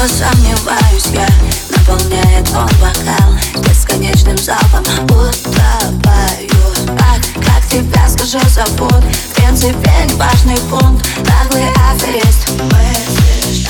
снова сомневаюсь я Наполняет он бокал бесконечным залпом Утопаю Ах, как тебя, скажу, забот В принципе, не важный пункт. Наглый аферист. Мы лишь